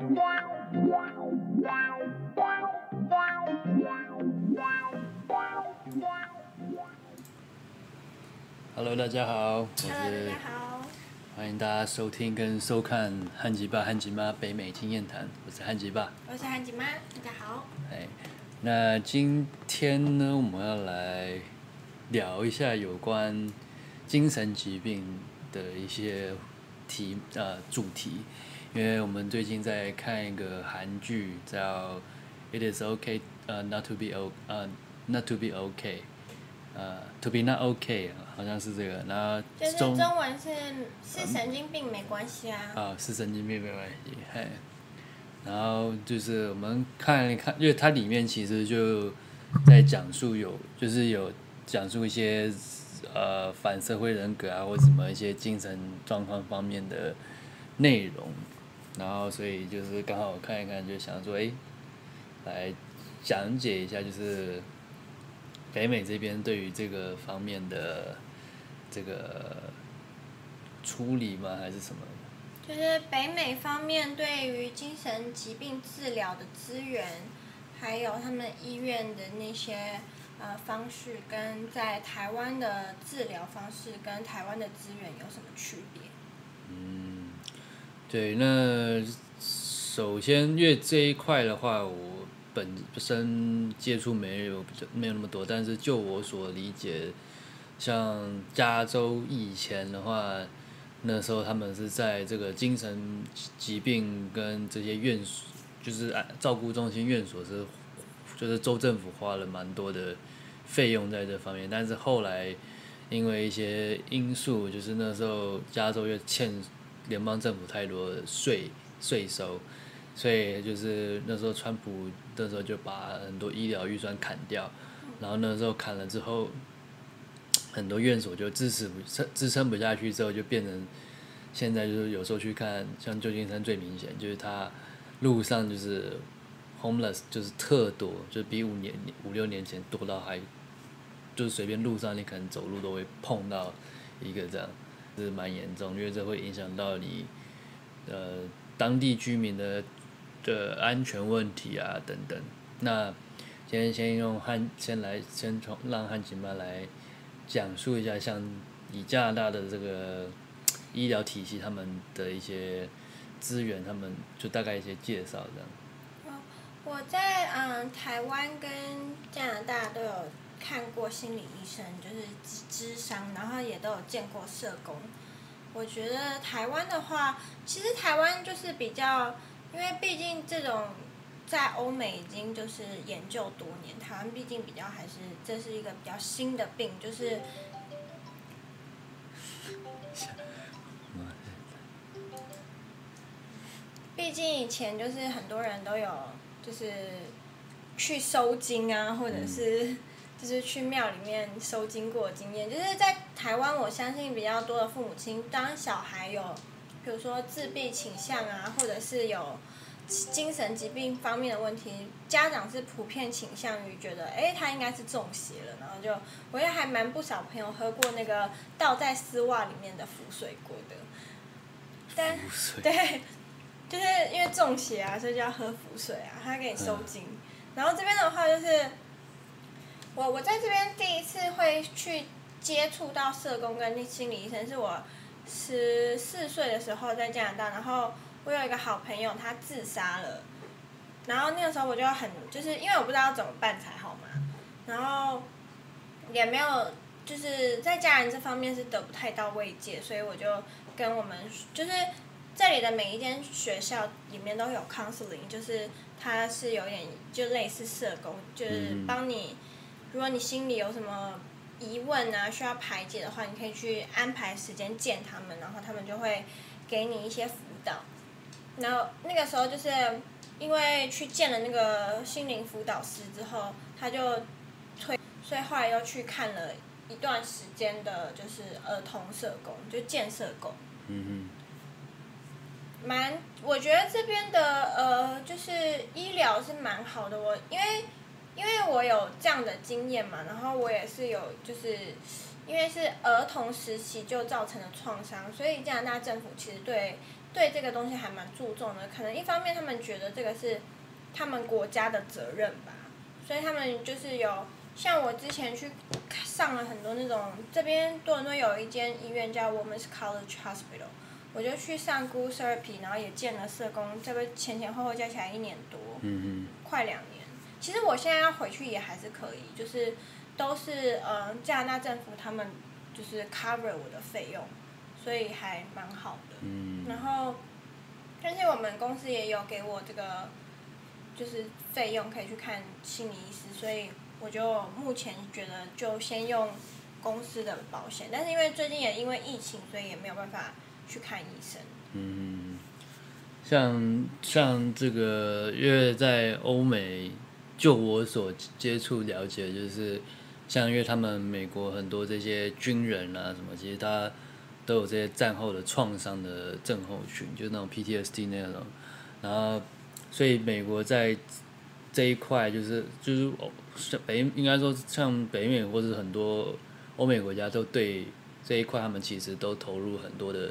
Hello，大家好，我 Hello，是大家好，欢迎大家收听跟收看汉吉爸、汉吉妈北美经验谈，我是汉吉爸。我是汉吉妈，大家好。哎，那今天呢，我们要来聊一下有关精神疾病的一些题呃主题，因为我们最近在看一个韩剧叫《It Is Okay 呃 Not to Be O 呃 Not to Be Okay》呃 To Be Not Okay 好像是这个，然后就是中中文是是神经病没关系啊。啊，是神经病没关系，嘿。然后就是我们看一看，因为它里面其实就在讲述有，就是有讲述一些呃反社会人格啊，或什么一些精神状况方面的内容。然后所以就是刚好看一看，就想说，哎，来讲解一下，就是北美这边对于这个方面的这个处理吗，还是什么？就是北美方面对于精神疾病治疗的资源，还有他们医院的那些呃方式，跟在台湾的治疗方式跟台湾的资源有什么区别？对，那首先，因为这一块的话，我本身接触没有比较没有那么多，但是就我所理解，像加州以前的话，那时候他们是在这个精神疾病跟这些院所，就是按照顾中心院所是，就是州政府花了蛮多的费用在这方面，但是后来因为一些因素，就是那时候加州又欠联邦政府太多税税收，所以就是那时候川普那时候就把很多医疗预算砍掉，然后那时候砍了之后，很多院所就支持不支支撑不下去之后，就变成现在就是有时候去看，像旧金山最明显就是它路上就是 homeless 就是特多，就比五年五六年前多到还就是随便路上你可能走路都会碰到一个这样，是蛮严重，因为这会影响到你呃当地居民的的安全问题啊等等。那今天先用汉先来先从让汉吉妈来讲述一下，像以加拿大的这个医疗体系，他们的一些资源，他们就大概一些介绍这样。我在嗯台湾跟加拿大都有看过心理医生，就是智商，然后也都有见过社工。我觉得台湾的话，其实台湾就是比较，因为毕竟这种在欧美已经就是研究多年，台湾毕竟比较还是这是一个比较新的病，就是毕竟以前就是很多人都有就是去收金啊，或者是就是去庙里面收经过的经验。就是在台湾，我相信比较多的父母亲，当小孩有比如说自闭倾向啊，或者是有精神疾病方面的问题，家长是普遍倾向于觉得，哎，他应该是中邪了，然后就我也还蛮不少朋友喝过那个倒在丝袜里面的浮水过的，但对。就是因为中邪啊，所以就要喝符水啊，他给你收精。然后这边的话就是，我我在这边第一次会去接触到社工跟心理医生，是我十四岁的时候在加拿大，然后我有一个好朋友他自杀了，然后那个时候我就很就是因为我不知道怎么办才好嘛，然后也没有就是在家人这方面是得不太到慰藉，所以我就跟我们就是。这里的每一间学校里面都有 counseling，就是它是有点就类似社工，就是帮你，如果你心里有什么疑问啊，需要排解的话，你可以去安排时间见他们，然后他们就会给你一些辅导。然后那个时候就是因为去见了那个心灵辅导师之后，他就推，所以后来又去看了一段时间的，就是儿童社工，就建社工。嗯哼。蛮，我觉得这边的呃，就是医疗是蛮好的。我因为因为我有这样的经验嘛，然后我也是有，就是因为是儿童时期就造成的创伤，所以加拿大政府其实对对这个东西还蛮注重的。可能一方面他们觉得这个是他们国家的责任吧，所以他们就是有像我之前去上了很多那种这边多伦多有一间医院叫 Women's College Hospital，我就去上 g o o Therapy，然后也见了社工，这个前前后后加起来一年多，嗯快两年。其实我现在要回去也还是可以，就是都是嗯加拿大政府他们就是 cover 我的费用，所以还蛮好的。嗯然后，但是我们公司也有给我这个就是费用可以去看心理医师，所以我就目前觉得就先用公司的保险，但是因为最近也因为疫情，所以也没有办法去看医生。嗯，像像这个，因为在欧美，就我所接触了解，就是像因为他们美国很多这些军人啊什么，其实他都有这些战后的创伤的症候群，就那种 PTSD 那种，然后所以美国在这一块就是就是像北应该说像北美或者很多欧美国家都对这一块他们其实都投入很多的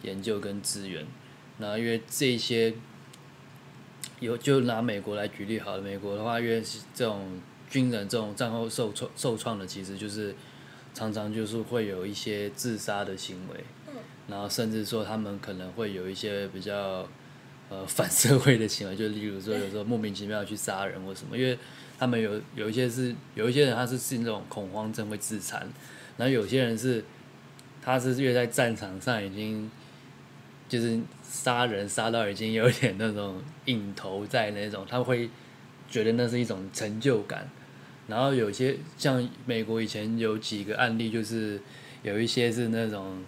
研究跟资源。然后因为这些有就拿美国来举例好了，美国的话，因为是这种军人这种战后受创受创的，其实就是常常就是会有一些自杀的行为，嗯。然后甚至说他们可能会有一些比较呃反社会的行为，就例如说有时候莫名其妙去杀人或什么，因为他们有有一些是有一些人他是是那种恐慌症会自残，然后有些人是他是因为在战场上已经就是杀人杀到已经有点那种瘾头在那种，他会觉得那是一种成就感。然后有些像美国以前有几个案例，就是有一些是那种，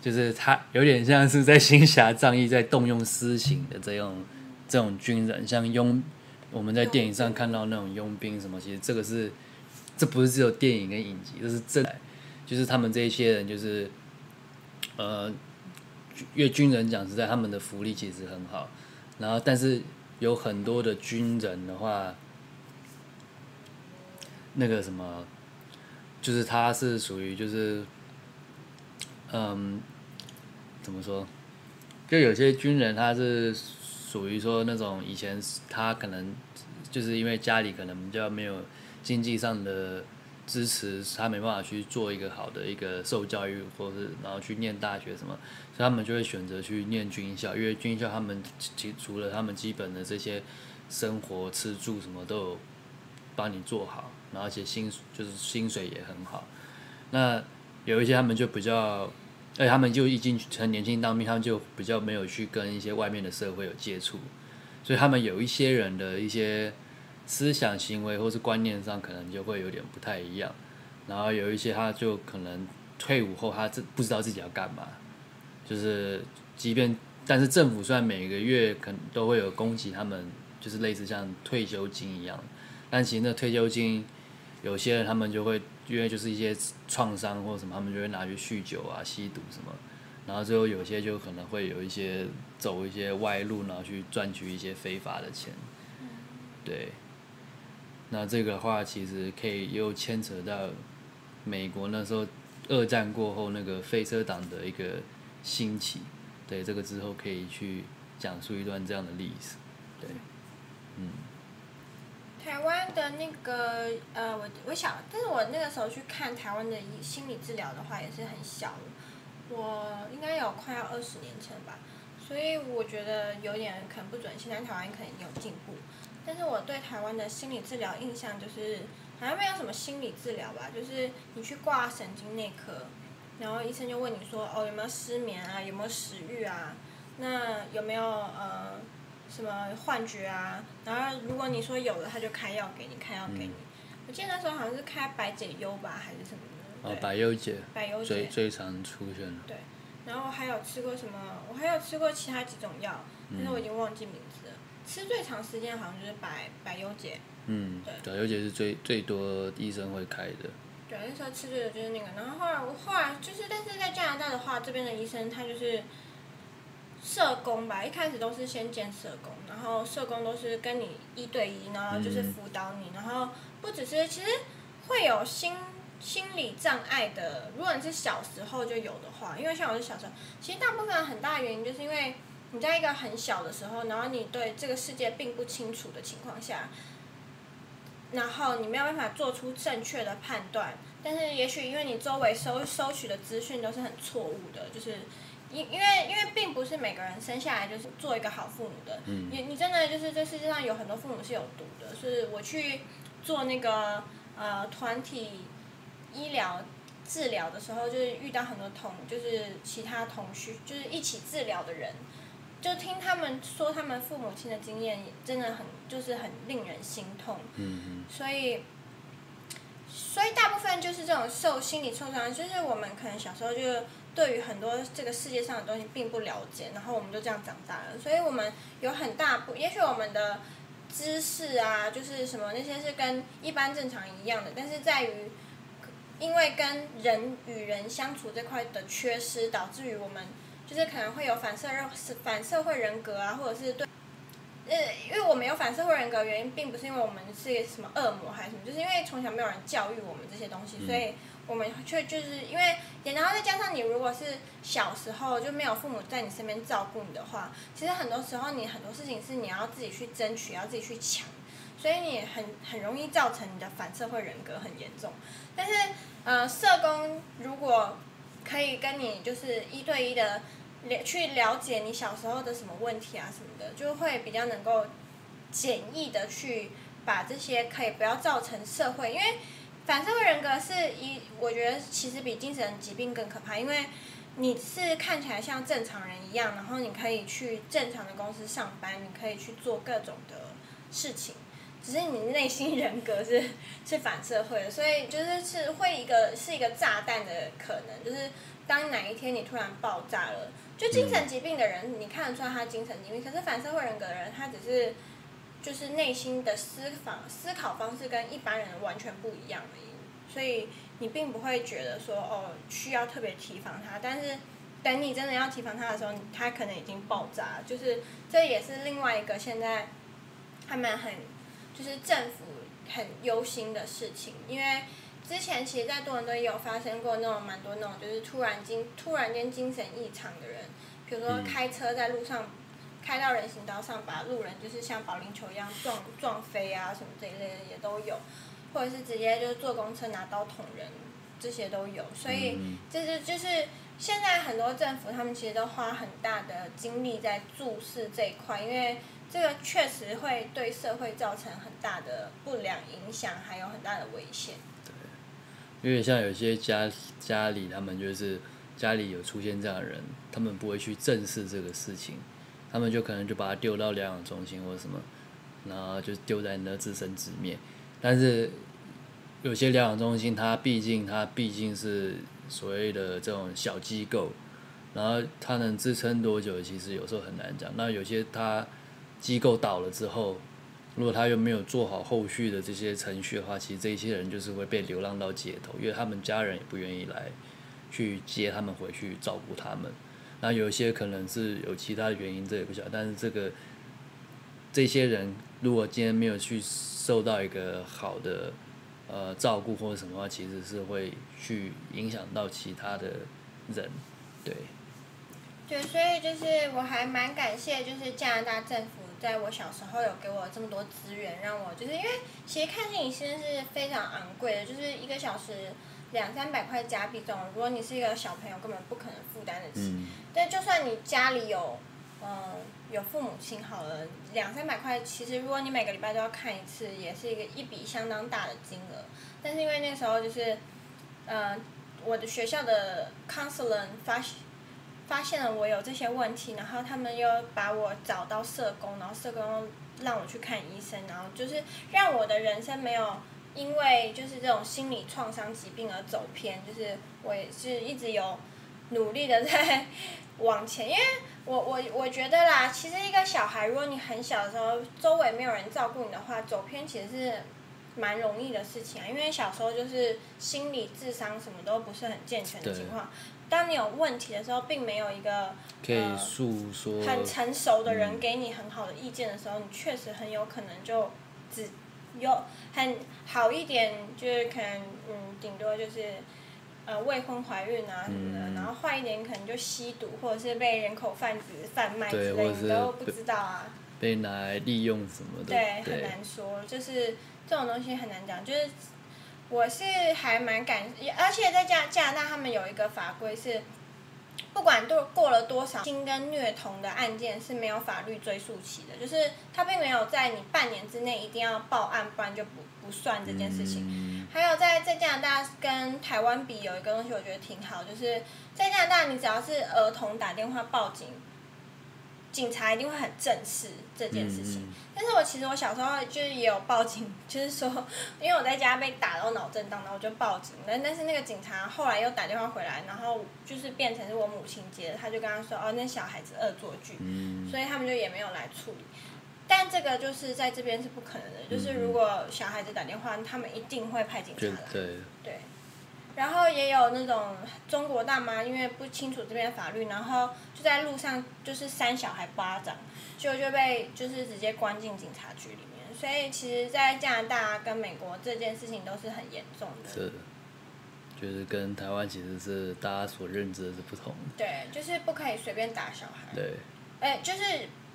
就是他有点像是在行侠仗义，在动用私刑的这种这种军人，像佣我们在电影上看到那种佣兵什么，其实这个是这不是只有电影跟影集，这是真，就是他们这一些人就是呃。因为军人讲实在，他们的福利其实很好，然后但是有很多的军人的话，那个什么，就是他是属于就是，嗯，怎么说？就有些军人他是属于说那种以前他可能就是因为家里可能比较没有经济上的支持，他没办法去做一个好的一个受教育，或是然后去念大学什么，所以他们就会选择去念军校，因为军校他们其除了他们基本的这些生活吃住什么都有帮你做好，然后而且薪就是薪水也很好。那有一些他们就比较，而且他们就已经很年轻当兵，他们就比较没有去跟一些外面的社会有接触，所以他们有一些人的一些。思想行为或是观念上可能就会有点不太一样，然后有一些他就可能退伍后他这不知道自己要干嘛，就是即便但是政府虽然每个月可能都会有供给他们，就是类似像退休金一样，但其实那退休金有些人他们就会因为就是一些创伤或什么，他们就会拿去酗酒啊、吸毒什么，然后最后有些就可能会有一些走一些歪路，然后去赚取一些非法的钱，对。那这个话，其实可以又牵扯到美国那时候二战过后那个飞车党的一个兴起，对这个之后可以去讲述一段这样的历史，对，嗯。台湾的那个呃，我我想，但是我那个时候去看台湾的心理治疗的话，也是很小，我应该有快要二十年前吧，所以我觉得有点可能不准。现在台湾可能有进步。但是我对台湾的心理治疗印象就是好像没有什么心理治疗吧，就是你去挂神经内科，然后医生就问你说哦有没有失眠啊，有没有食欲啊，那有没有呃什么幻觉啊，然后如果你说有了，他就开药给你，开药给你。我记得那时候好像是开百解忧吧，还是什么的。哦，百忧解。百忧解。最最常出现的。对，然后还有吃过什么？我还有吃过其他几种药，但是我已经忘记名字了。吃最长时间好像就是百百忧解。嗯，对，百忧解是最最多医生会开的。对，那时候吃最多就是那个，然后后来我后来就是，但是在加拿大的话，这边的医生他就是社工吧，一开始都是先见社工，然后社工都是跟你一对一，然后就是辅导你，然后不只是其实会有心心理障碍的，如果你是小时候就有的话，因为像我是小时候，其实大部分很大的原因就是因为你在一个很小的时候，然后你对这个世界并不清楚的情况下，然后你没有办法做出正确的判断，但是也许因为你周围收收取的资讯都是很错误的，就是因因为因为并不是每个人生下来就是做一个好父母的，你你真的就是这世界上有很多父母是有毒的，是我去做那个呃团体医疗治疗的时候，就是遇到很多同就是其他同学就是一起治疗的人。就听他们说他们父母亲的经验，真的很就是很令人心痛。嗯所以，所以大部分就是这种受心理创伤，就是我们可能小时候就对于很多这个世界上的东西并不了解，然后我们就这样长大了。所以我们有很大部，也许我们的知识啊，就是什么那些是跟一般正常一样的，但是在于因为跟人与人相处这块的缺失，导致于我们。就是可能会有反社是反社会人格啊，或者是对，呃，因为我们有反社会人格，原因并不是因为我们是什么恶魔还是什么，就是因为从小没有人教育我们这些东西，所以我们却就是因为，然后再加上你如果是小时候就没有父母在你身边照顾你的话，其实很多时候你很多事情是你要自己去争取，要自己去抢，所以你很很容易造成你的反社会人格很严重。但是呃，社工如果可以跟你就是一对一的。了去了解你小时候的什么问题啊什么的，就会比较能够简易的去把这些可以不要造成社会，因为反社会人格是一，我觉得其实比精神疾病更可怕，因为你是看起来像正常人一样，然后你可以去正常的公司上班，你可以去做各种的事情，只是你内心人格是是反社会的，所以就是是会一个是一个炸弹的可能，就是当哪一天你突然爆炸了。就精神疾病的人，你看得出来他精神疾病，可是反社会人格的人，他只是就是内心的思考思考方式跟一般人完全不一样而已，所以你并不会觉得说哦需要特别提防他，但是等你真的要提防他的时候，他可能已经爆炸，就是这也是另外一个现在他们很就是政府很忧心的事情，因为。之前其实，在多伦多也有发生过那种蛮多那种，就是突然精突然间精神异常的人，比如说开车在路上开到人行道上，把路人就是像保龄球一样撞撞飞啊什么这一类的也都有，或者是直接就是坐公车拿刀捅人，这些都有。所以，这是就是现在很多政府他们其实都花很大的精力在注视这一块，因为这个确实会对社会造成很大的不良影响，还有很大的危险。因为像有些家家里，他们就是家里有出现这样的人，他们不会去正视这个事情，他们就可能就把他丢到疗养中心或者什么，然后就丢在那自生自灭。但是有些疗养中心，它毕竟它毕竟是所谓的这种小机构，然后它能支撑多久，其实有时候很难讲。那有些它机构倒了之后。如果他又没有做好后续的这些程序的话，其实这些人就是会被流浪到街头，因为他们家人也不愿意来去接他们回去照顾他们。那有一些可能是有其他的原因，这也不晓得。但是这个这些人如果今天没有去受到一个好的呃照顾或者什么的话，其实是会去影响到其他的人，对。对，所以就是我还蛮感谢，就是加拿大政府。在我小时候有给我这么多资源，让我就是因为其实看电影现在是非常昂贵的，就是一个小时两三百块加币这种，如果你是一个小朋友，根本不可能负担得起。但就算你家里有嗯有父母亲好了，两三百块，其实如果你每个礼拜都要看一次，也是一个一笔相当大的金额。但是因为那时候就是嗯我的学校的 counselor 发现。发现了我有这些问题，然后他们又把我找到社工，然后社工让我去看医生，然后就是让我的人生没有因为就是这种心理创伤疾病而走偏，就是我也是一直有努力的在往前，因为我 我我觉得啦，其实一个小孩，如果你很小的时候周围没有人照顾你的话，走偏其实是蛮容易的事情啊，因为小时候就是心理智商什么都不是很健全的情况。当你有问题的时候，并没有一个可以诉说很成熟的人给你很好的意见的时候，你确实很有可能就只有很好一点，就是可能嗯，顶多就是呃未婚怀孕啊什么的，嗯然后坏一点可能就吸毒或者是被人口贩子贩卖之类，你都不知道啊。被拿来利用什么的，对，很难说，就是这种东西很难讲。就是我是还蛮感，而且在加加拿大，他们有一个法规是，不管多过了多少性跟虐童的案件是没有法律追溯期的，就是他并没有在你半年之内一定要报案，不然就不不算这件事情。嗯还有在在加拿大跟台湾比，有一个东西我觉得挺好，就是在加拿大，你只要是儿童打电话报警，警察一定会很正视这件事情。嗯但是我其实我小时候就是也有报警，就是说，因为我在家被打到脑震荡，然后我就报警。但但是那个警察后来又打电话回来，然后就是变成是我母亲接的，他就跟他说，哦，那小孩子恶作剧，嗯所以他们就也没有来处理。但这个就是在这边是不可能的，就是如果小孩子打电话，他们一定会派警察来。对，对，然后也有那种中国大妈，因为不清楚这边法律，然后就在路上就是扇小孩巴掌，就就被就是直接关进警察局里面。所以其实，在加拿大跟美国这件事情都是很严重的。是，就是跟台湾其实是大家所认知的是不同的，对，就是不可以随便打小孩。对，哎，就是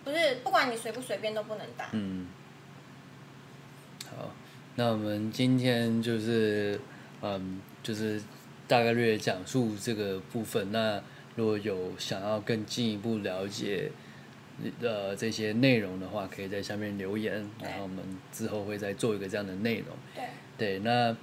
不是不管你随不随便都不能打。嗯，好，那我们今天就是，嗯，就是大概略讲述这个部分。那如果有想要更进一步了解，呃，这些内容的话，可以在下面留言，然后我们之后会再做一个这样的内容。对，对，那